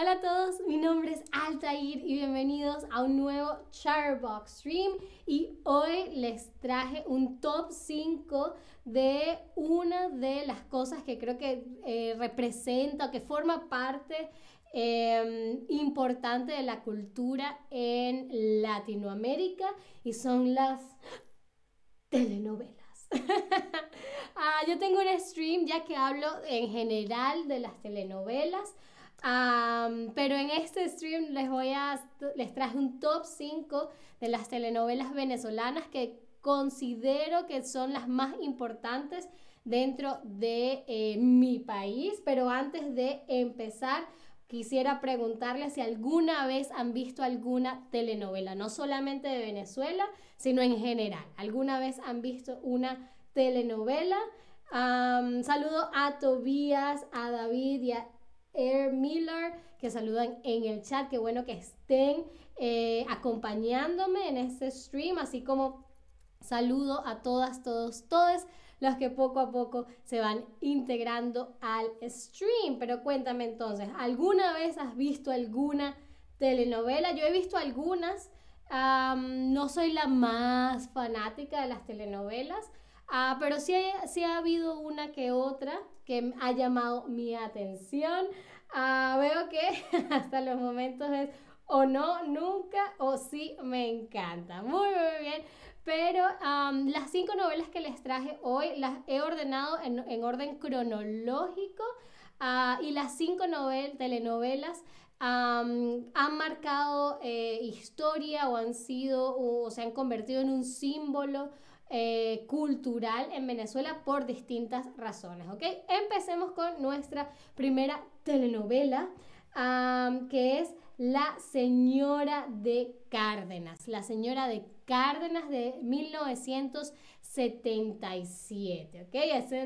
Hola a todos, mi nombre es Altair y bienvenidos a un nuevo Charbox Stream y hoy les traje un top 5 de una de las cosas que creo que eh, representa, que forma parte em, importante de la cultura en Latinoamérica y son las telenovelas. Ah, yo tengo un stream ya que hablo en general de las telenovelas pero en este stream les voy a les traje un top 5 de las telenovelas venezolanas que considero que son las más importantes dentro de eh, mi país. Pero antes de empezar, quisiera preguntarles si alguna vez han visto alguna telenovela, no solamente de Venezuela, sino en general. ¿Alguna vez han visto una telenovela? saludo a Tobías, a David y a Air Miller, que saludan en el chat. Qué bueno que estén eh, acompañándome en este stream, así como saludo a todas, todos, todos los que poco a poco se van integrando al stream. Pero cuéntame entonces, ¿alguna vez has visto alguna telenovela? Yo he visto algunas. no soy la más fanática de las telenovelas, ah, pero sí, sí ha habido una que otra que ha llamado mi atención. Ah, veo que hasta los momentos es o no, nunca, o sí, me encanta. Muy, muy bien. Pero las cinco novelas que les traje hoy las he ordenado en, orden cronológico ah, y las cinco novel telenovelas han marcado eh, historia o han sido o se han convertido en un símbolo eh, cultural en Venezuela por distintas razones, ¿ok? Empecemos con nuestra primera telenovela, que es La Señora de Cárdenas, La Señora de Cárdenas de 1977, ¿ok?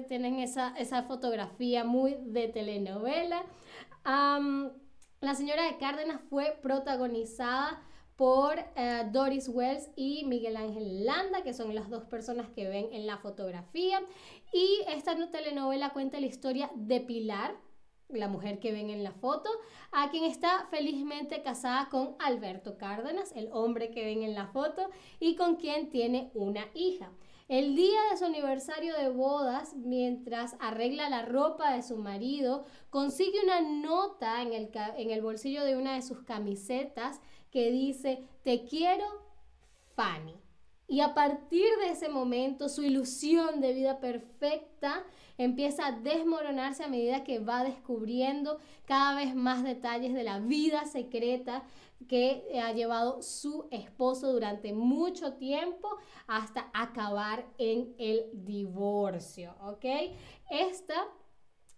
tienen esa, esa, fotografía muy de telenovela. la Señora de Cárdenas fue protagonizada por eh, Doris Wells y Miguel Ángel Landa, que son las dos personas que ven en la fotografía. Y esta telenovela cuenta la historia de Pilar, la mujer que ven en la foto, a quien está felizmente casada con Alberto Cárdenas, el hombre que ven en la foto, y con quien tiene una hija. El día de su aniversario de bodas, mientras arregla la ropa de su marido, consigue una nota en el, en el bolsillo de una de sus camisetas que dice, te quiero, Fanny. Y a partir de ese momento, su ilusión de vida perfecta empieza a desmoronarse a medida que va descubriendo cada vez más detalles de la vida secreta que ha llevado su esposo durante mucho tiempo hasta acabar en el divorcio, ¿ok? Esta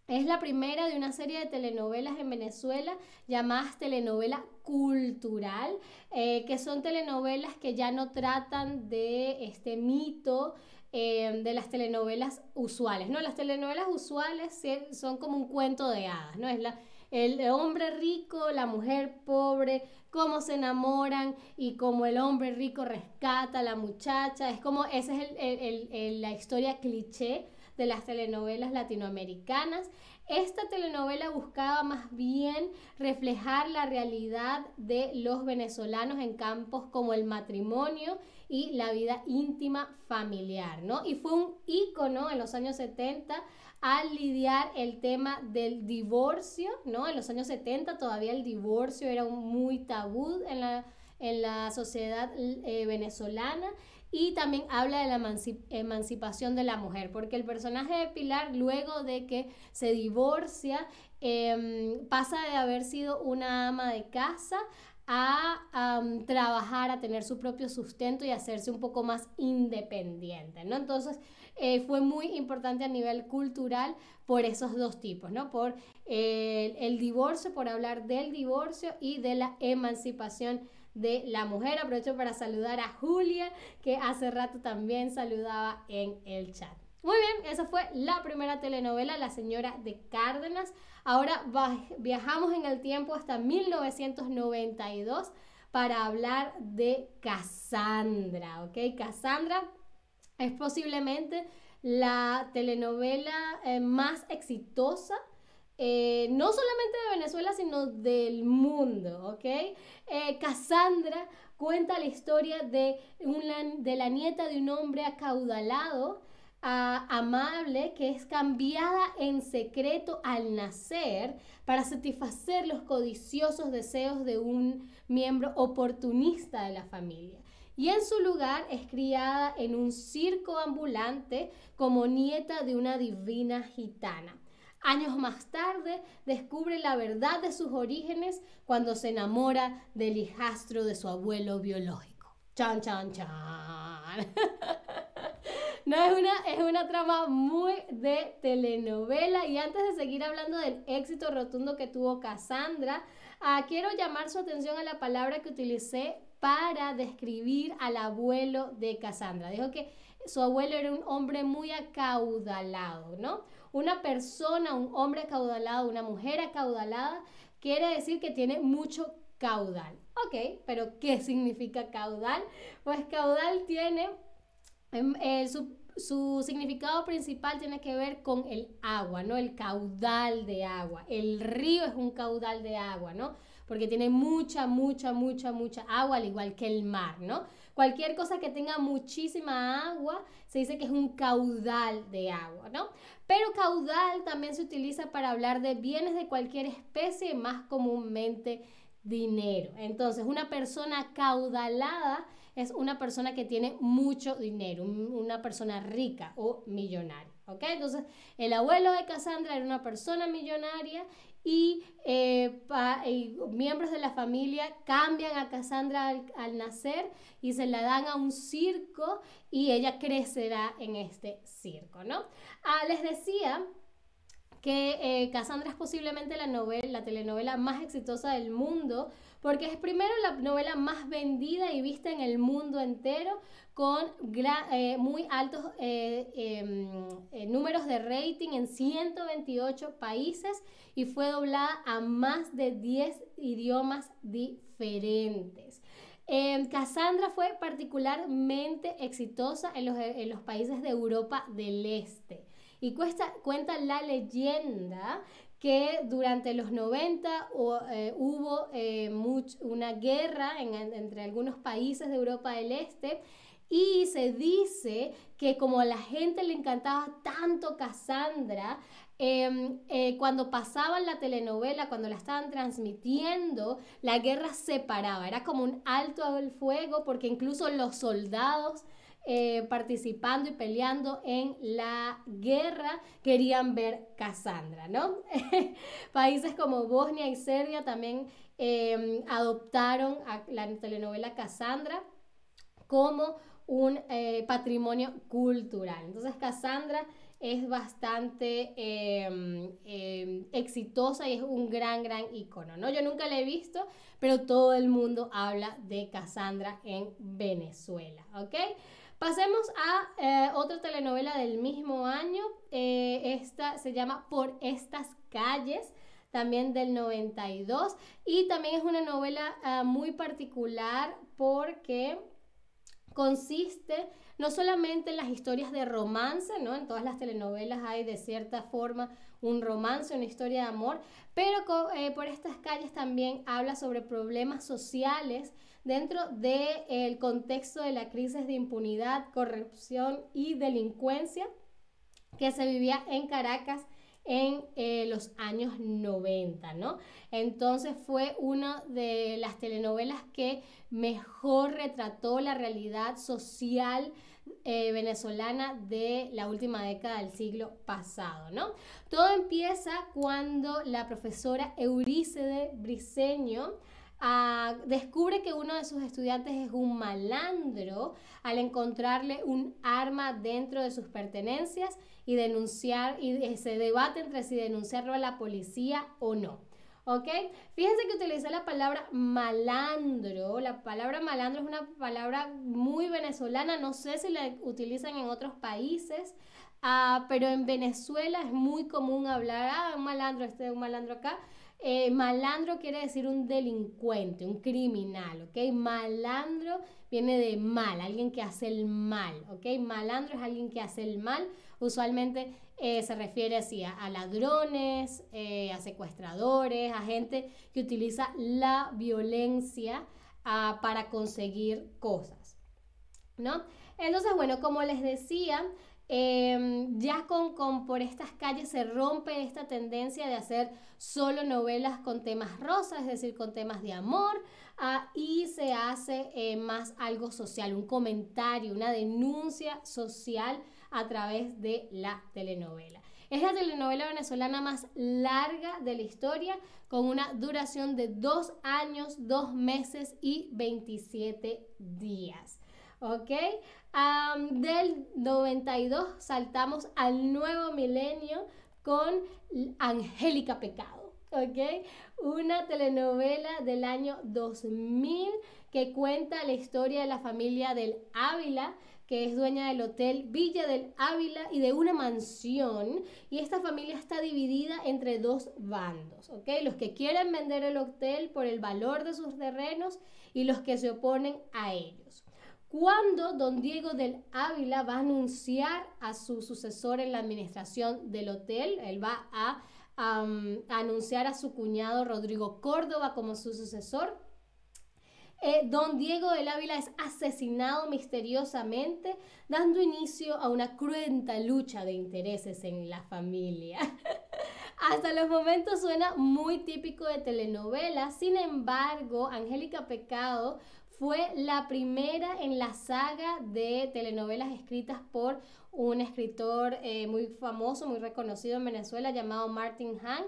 es la primera de una serie de telenovelas en Venezuela llamadas telenovela cultural, eh, que son telenovelas que ya no tratan de este mito eh, de las telenovelas usuales, ¿no? Las telenovelas usuales son como un cuento de hadas, ¿no? Es la, el hombre rico, la mujer pobre, cómo se enamoran y cómo el hombre rico rescata a la muchacha, es como, esa es la historia cliché de las telenovelas latinoamericanas. Esta telenovela buscaba más bien reflejar la realidad de los venezolanos en campos como el matrimonio y la vida íntima familiar, ¿no? Y fue un ícono en los años 70 al lidiar el tema del divorcio, ¿no? En los años 70 todavía el divorcio era un muy tabú en la, en la sociedad eh, venezolana y también habla de la emancipación de la mujer, porque el personaje de Pilar, luego de que se divorcia, em, pasa de haber sido una ama de casa a trabajar, a tener su propio sustento y hacerse un poco más independiente, ¿no? Entonces, eh, fue muy importante a nivel cultural por esos dos tipos, ¿no? Por el divorcio, por hablar del divorcio y de la emancipación de la mujer. Aprovecho para saludar a Julia, que hace rato también saludaba en el chat. Muy bien, esa fue la primera telenovela, La Señora de Cárdenas. Ahora viajamos en el tiempo hasta 1992 para hablar de Cassandra, ¿ok? Cassandra es posiblemente la telenovela eh, más exitosa eh, no solamente de Venezuela, sino del mundo, ¿ok? Eh, Cassandra cuenta la historia de, una, de la nieta de un hombre acaudalado, amable, que es cambiada en secreto al nacer para satisfacer los codiciosos deseos de un miembro oportunista de la familia. Y en su lugar es criada en un circo ambulante como nieta de una divina gitana. Años más tarde descubre la verdad de sus orígenes cuando se enamora del hijastro de su abuelo biológico. Chan, chan, chan. no, es una, es una trama muy de telenovela. Y antes de seguir hablando del éxito rotundo que tuvo Cassandra, ah, quiero llamar su atención a la palabra que utilicé para describir al abuelo de Cassandra. Dijo que su abuelo era un hombre muy acaudalado, ¿no? Una persona, un hombre acaudalado, una mujer acaudalada, quiere decir que tiene mucho caudal. Ok, pero ¿qué significa caudal? Pues caudal tiene, em, eh, su, su, significado principal tiene que ver con el agua, ¿no? El caudal de agua. El río es un caudal de agua, ¿no? Porque tiene mucha, mucha, mucha, mucha agua, al igual que el mar, ¿no? Cualquier cosa que tenga muchísima agua se dice que es un caudal de agua, ¿no? Pero caudal también se utiliza para hablar de bienes de cualquier especie, más comúnmente dinero. Entonces, una persona caudalada es una persona que tiene mucho dinero, una persona rica o millonaria. ¿Ok? Entonces, el abuelo de Cassandra era una persona millonaria eh, y, miembros de la familia cambian a Cassandra al, nacer y se la dan a un circo y ella crecerá en este circo, ¿no? Ah, les decía que eh, Cassandra es posiblemente la, novela, la telenovela más exitosa del mundo, porque es primero la novela más vendida y vista en el mundo entero, con eh, muy altos em, números de rating en 128 países y fue doblada a más de 10 idiomas diferentes. Eh, Cassandra fue particularmente exitosa en los, países de Europa del Este y cuenta la leyenda que durante los 90 eh, hubo eh, una guerra entre algunos países de Europa del Este y se dice que como a la gente le encantaba tanto Cassandra, Em, eh, cuando pasaban la telenovela, cuando la estaban transmitiendo, la guerra se paraba, era como un alto al fuego porque incluso los soldados eh, participando y peleando en la guerra querían ver Cassandra, ¿no? Países como Bosnia y Serbia también em, adoptaron a la telenovela Cassandra como un eh, patrimonio cultural. Entonces Cassandra es bastante em, em, exitosa y es un gran, gran icono, ¿no? Yo nunca la he visto, pero todo el mundo habla de Cassandra en Venezuela, ¿ok? Pasemos a eh, otra telenovela del mismo año, eh, esta se llama Por estas calles, también del 92, y también es una novela ah, muy particular porque consiste no solamente en las historias de romance, ¿no? En todas las telenovelas hay de cierta forma un romance, una historia de amor, pero eh, por estas calles también habla sobre problemas sociales dentro del contexto de la crisis de impunidad, corrupción y delincuencia que se vivía en Caracas en eh, los años 90, ¿no? Entonces fue una de las telenovelas que mejor retrató la realidad social eh, venezolana de la última década del siglo pasado, ¿no? Todo empieza cuando la profesora Eurícede Briceño ah, descubre que uno de sus estudiantes es un malandro al encontrarle un arma dentro de sus pertenencias y denunciar y se debate entre si denunciarlo a la policía o no. ¿Ok? Fíjense que utilicé la palabra malandro. La palabra malandro es una palabra muy venezolana. No sé si la utilizan en otros países. Uh, pero en Venezuela es muy común hablar, ah, un malandro, este un malandro acá. Eh, malandro quiere decir un delincuente, un criminal, ¿ok? Malandro viene de mal, alguien que hace el mal, ¿ok? Malandro es alguien que hace el mal, usualmente eh, se refiere así a, ladrones, eh, a secuestradores, a gente que utiliza la violencia ah, para conseguir cosas, ¿no? Entonces, bueno, como les decía, Em, ya con, con, por estas calles se rompe esta tendencia de hacer solo novelas con temas rosas, es decir, con temas de amor, ah, y se hace eh, más algo social, un comentario, una denuncia social a través de la telenovela. Es la telenovela venezolana más larga de la historia, con una duración de dos años, dos meses y 27 días. ¿Ok? del 92 saltamos al nuevo milenio con Angélica Pecado, ¿ok? Una telenovela del año 2000 que cuenta la historia de la familia del Ávila, que es dueña del hotel Villa del Ávila y de una mansión. Y esta familia está dividida entre dos bandos, ¿ok? Los que quieren vender el hotel por el valor de sus terrenos y los que se oponen a ellos cuando don Diego del Ávila va a anunciar a su sucesor en la administración del hotel, él va a, anunciar a su cuñado Rodrigo Córdoba como su sucesor. Eh, don Diego del Ávila es asesinado misteriosamente, dando inicio a una cruenta lucha de intereses en la familia. Hasta los momentos suena muy típico de telenovela, sin embargo, Angélica Pecado fue la primera en la saga de telenovelas escritas por un escritor eh, muy famoso, muy reconocido en Venezuela llamado Martin Hahn.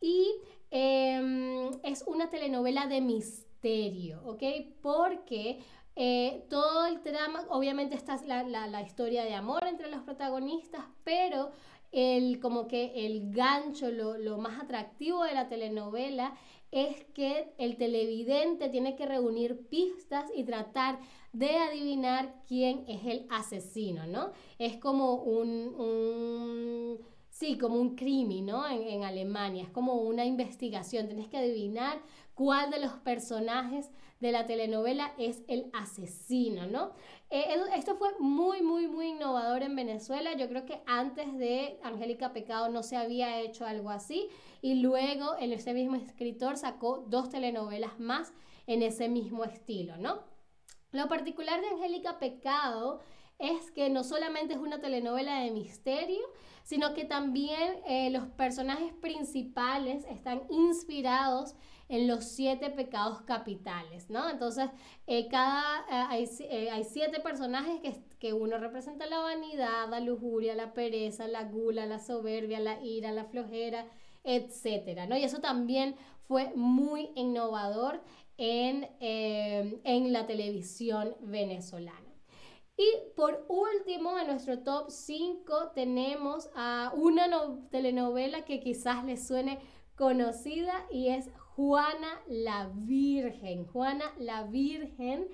Y em, es una telenovela de misterio, ¿ok? Porque eh, todo el trama, obviamente está la, la, historia de amor entre los protagonistas, pero el, como que el gancho, lo, lo más atractivo de la telenovela es que el televidente tiene que reunir pistas y tratar de adivinar quién es el asesino, ¿no? Es como un, sí, como un crimen, ¿no? En, en, Alemania, es como una investigación, tienes que adivinar cuál de los personajes de la telenovela es el asesino, ¿no? Eh, esto fue muy, muy, muy innovador en Venezuela. Yo creo que antes de Angélica Pecado no se había hecho algo así. Y luego ese mismo escritor sacó dos telenovelas más en ese mismo estilo, ¿no? Lo particular de Angélica Pecado es que no solamente es una telenovela de misterio, sino que también eh, los personajes principales están inspirados en los siete pecados capitales, ¿no? Entonces, eh, cada, eh, eh, hay, siete personajes que, que uno representa la vanidad, la lujuria, la pereza, la gula, la soberbia, la ira, la flojera, etcétera, ¿no? Y eso también fue muy innovador en, en la televisión venezolana. Y por último, en nuestro top 5 tenemos a una telenovela que quizás les suene conocida y es Juana la Virgen. Juana la Virgen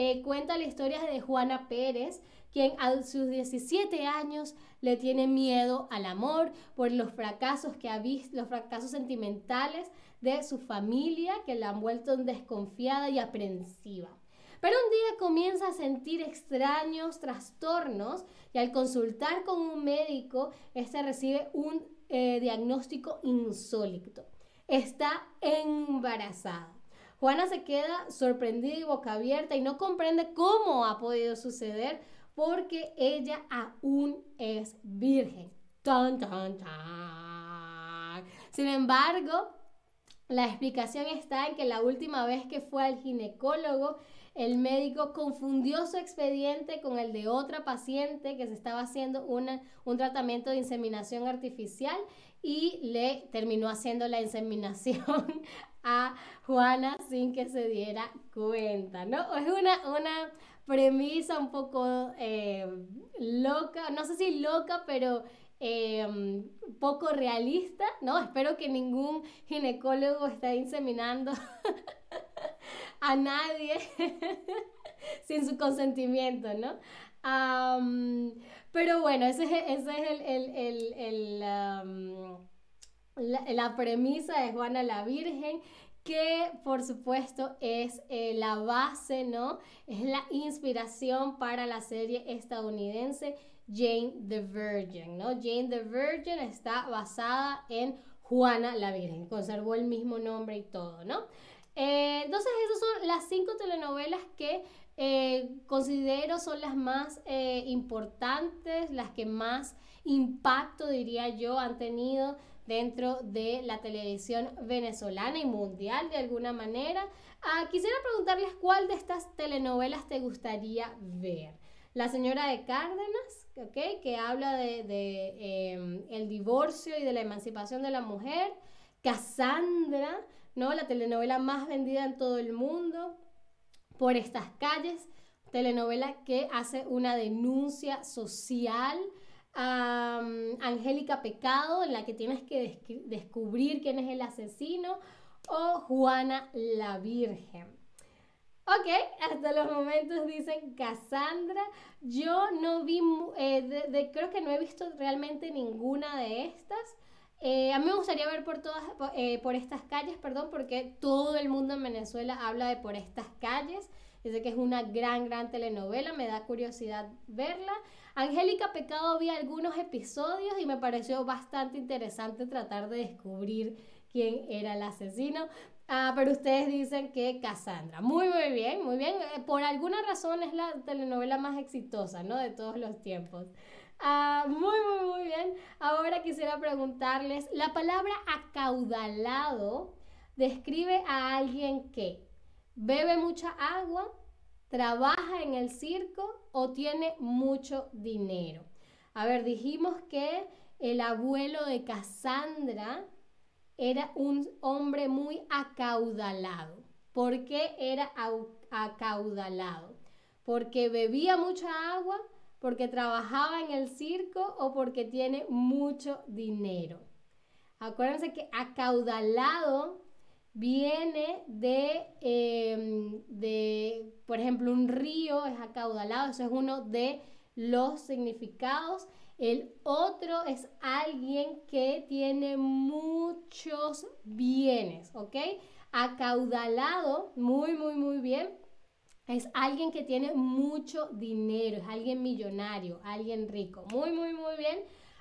eh, cuenta la historia de Juana Pérez, quien a sus 17 años le tiene miedo al amor por los fracasos que ha visto, los fracasos sentimentales de su familia que la han vuelto desconfiada y aprensiva. Pero un día comienza a sentir extraños trastornos y al consultar con un médico, este recibe un eh, diagnóstico insólito está embarazada. Juana se queda sorprendida y boca abierta y no comprende cómo ha podido suceder porque ella aún es virgen. Tan, tan, tan. Sin embargo, la explicación está en que la última vez que fue al ginecólogo, el médico confundió su expediente con el de otra paciente que se estaba haciendo un tratamiento de inseminación artificial y le terminó haciendo la inseminación a Juana sin que se diera cuenta, ¿no? Es una, una premisa un poco eh, loca, no sé si loca, pero eh, poco realista, ¿no? Espero que ningún ginecólogo esté inseminando a nadie sin su consentimiento, ¿no? pero bueno, ese, es el, la, premisa de Juana la Virgen, que por supuesto es eh, la base, ¿no? Es la inspiración para la serie estadounidense Jane the Virgin, ¿no? Jane the Virgin está basada en Juana la Virgen, conservó el mismo nombre y todo, ¿no? Eh, entonces esas son las cinco telenovelas que eh, considero son las más eh, importantes, las que más impacto, diría yo, han tenido dentro de la televisión venezolana y mundial de alguna manera. Ah, quisiera preguntarles cuál de estas telenovelas te gustaría ver. La señora de Cárdenas, ¿okay? que habla de, em, el divorcio y de la emancipación de la mujer. Cassandra, ¿no? la telenovela más vendida en todo el mundo por estas calles, telenovela que hace una denuncia social. Angélica Pecado, en la que tienes que descubrir quién es el asesino, o Juana la Virgen. Ok, hasta los momentos dicen Cassandra. Yo no vi, eh, creo que no he visto realmente ninguna de estas. Eh, a mí me gustaría ver por todas, eh, por estas calles, perdón, porque todo el mundo en Venezuela habla de por estas calles. Dice que es una gran, gran telenovela, me da curiosidad verla. Angélica Pecado vi algunos episodios y me pareció bastante interesante tratar de descubrir quién era el asesino. Ah, pero ustedes dicen que Cassandra. Muy, muy bien, muy bien. Eh, por alguna razón es la telenovela más exitosa, ¿no? De todos los tiempos. Ah, muy, muy, muy bien. Ahora quisiera preguntarles, la palabra acaudalado describe a alguien que bebe mucha agua, trabaja en el circo o tiene mucho dinero. A ver, dijimos que el abuelo de Cassandra era un hombre muy acaudalado. ¿Por qué era acaudalado? Porque bebía mucha agua, porque trabajaba en el circo o porque tiene mucho dinero. Acuérdense que acaudalado viene de, em, de, por ejemplo, un río es acaudalado, eso es uno de los significados. El otro es alguien que tiene muchos bienes, ¿ok? Acaudalado, muy, muy, muy bien. Es alguien que tiene mucho dinero, es alguien millonario, alguien rico. Muy, muy, muy bien.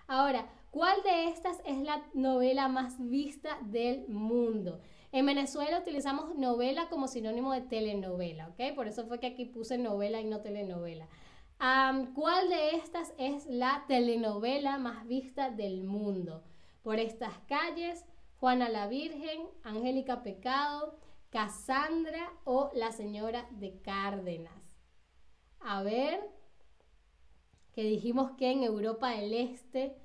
Ahora, ¿cuál de estas es la novela más vista del mundo? En Venezuela utilizamos novela como sinónimo de telenovela, ¿ok? Por eso fue que aquí puse novela y no telenovela. ¿Cuál de estas es la telenovela más vista del mundo? Por estas calles, Juana la Virgen, Angélica Pecado, Cassandra o La Señora de Cárdenas. A ver, que dijimos que en Europa del Este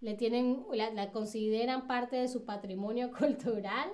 le tienen, la consideran parte de su patrimonio cultural.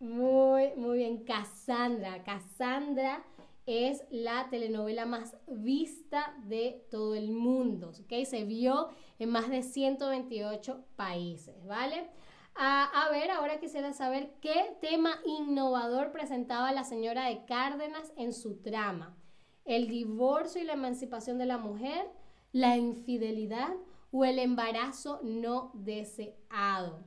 Muy, muy bien. Cassandra. Cassandra es la telenovela más vista de todo el mundo, ¿ok? Se vio en más de 128 países, ¿vale? A ver, ahora quisiera saber qué tema innovador presentaba la señora de Cárdenas en su trama. ¿El divorcio y la emancipación de la mujer? ¿La infidelidad o el embarazo no deseado?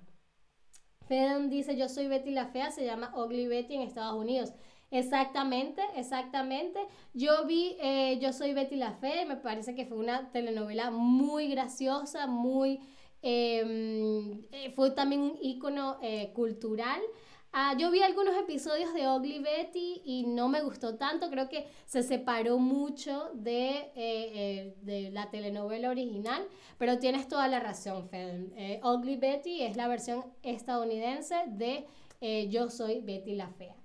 Fedon dice, yo soy Betty la Fea, se llama Ugly Betty en Estados Unidos. Exactamente, exactamente. Yo vi eh, Yo soy Betty la Fea me parece que fue una telenovela muy graciosa, muy... Em, eh, fue también un ícono eh, cultural. Ah, yo vi algunos episodios de Ugly Betty y no me gustó tanto, creo que se separó mucho de, eh, la telenovela original, pero tienes toda la razón, Fede. Ugly Betty es la versión estadounidense de Yo soy Betty la Fea.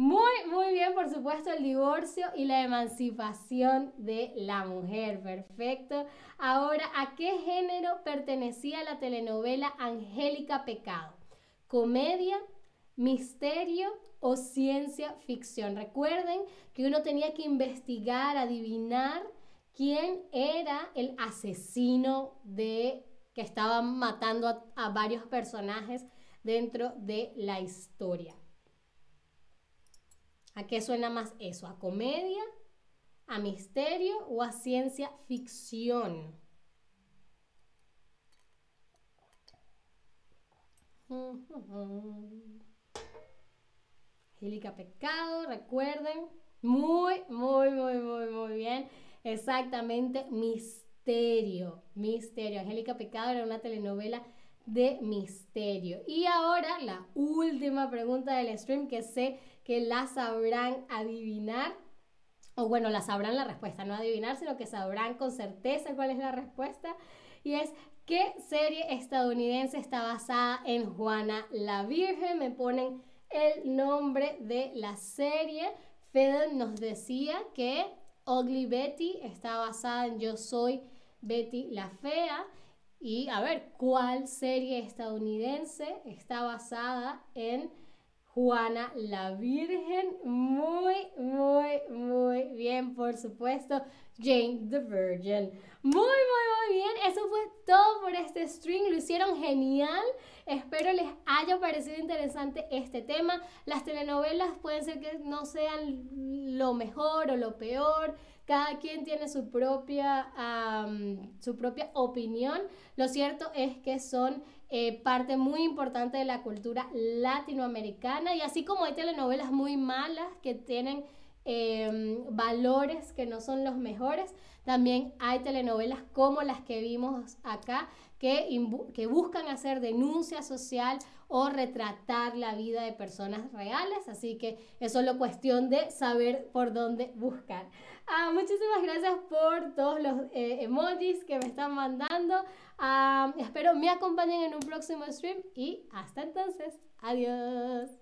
Muy, muy bien, por supuesto, el divorcio y la emancipación de la mujer. Perfecto. Ahora, ¿a qué género pertenecía la telenovela Angélica Pecado? ¿Comedia? misterio o ciencia ficción. Recuerden que uno tenía que investigar, adivinar quién era el asesino de que estaba matando a, a varios personajes dentro de la historia. ¿A qué suena más eso? ¿A comedia? ¿A misterio o a ciencia ficción? Angélica Pecado, recuerden. Muy, muy, muy, muy, muy bien. Exactamente, Misterio. Misterio. Angélica Pecado era una telenovela de misterio. Y ahora la última pregunta del stream que sé que la sabrán adivinar. O bueno, la sabrán la respuesta, no adivinar, sino que sabrán con certeza cuál es la respuesta. Y es, ¿qué serie estadounidense está basada en Juana la Virgen? Me ponen el nombre de la serie. Fede nos decía que Ugly Betty está basada en Yo Soy Betty la Fea. Y a ver, ¿cuál serie estadounidense está basada en Juana la Virgen? Muy, muy, muy bien, por supuesto. Jane the Virgin. Muy, muy, muy bien. Eso fue todo por este stream. Lo hicieron genial. Espero les haya parecido interesante este tema. Las telenovelas pueden ser que no sean lo mejor o lo peor. Cada quien tiene su propia, su propia opinión. Lo cierto es que son eh, parte muy importante de la cultura latinoamericana y así como hay telenovelas muy malas que tienen Em, valores que no son los mejores. También hay telenovelas como las que vimos acá que, que buscan hacer denuncia social o retratar la vida de personas reales. Así que es solo cuestión de saber por dónde buscar. Ah, muchísimas gracias por todos los eh, emojis que me están mandando. Ah, espero me acompañen en un próximo stream y hasta entonces. Adiós.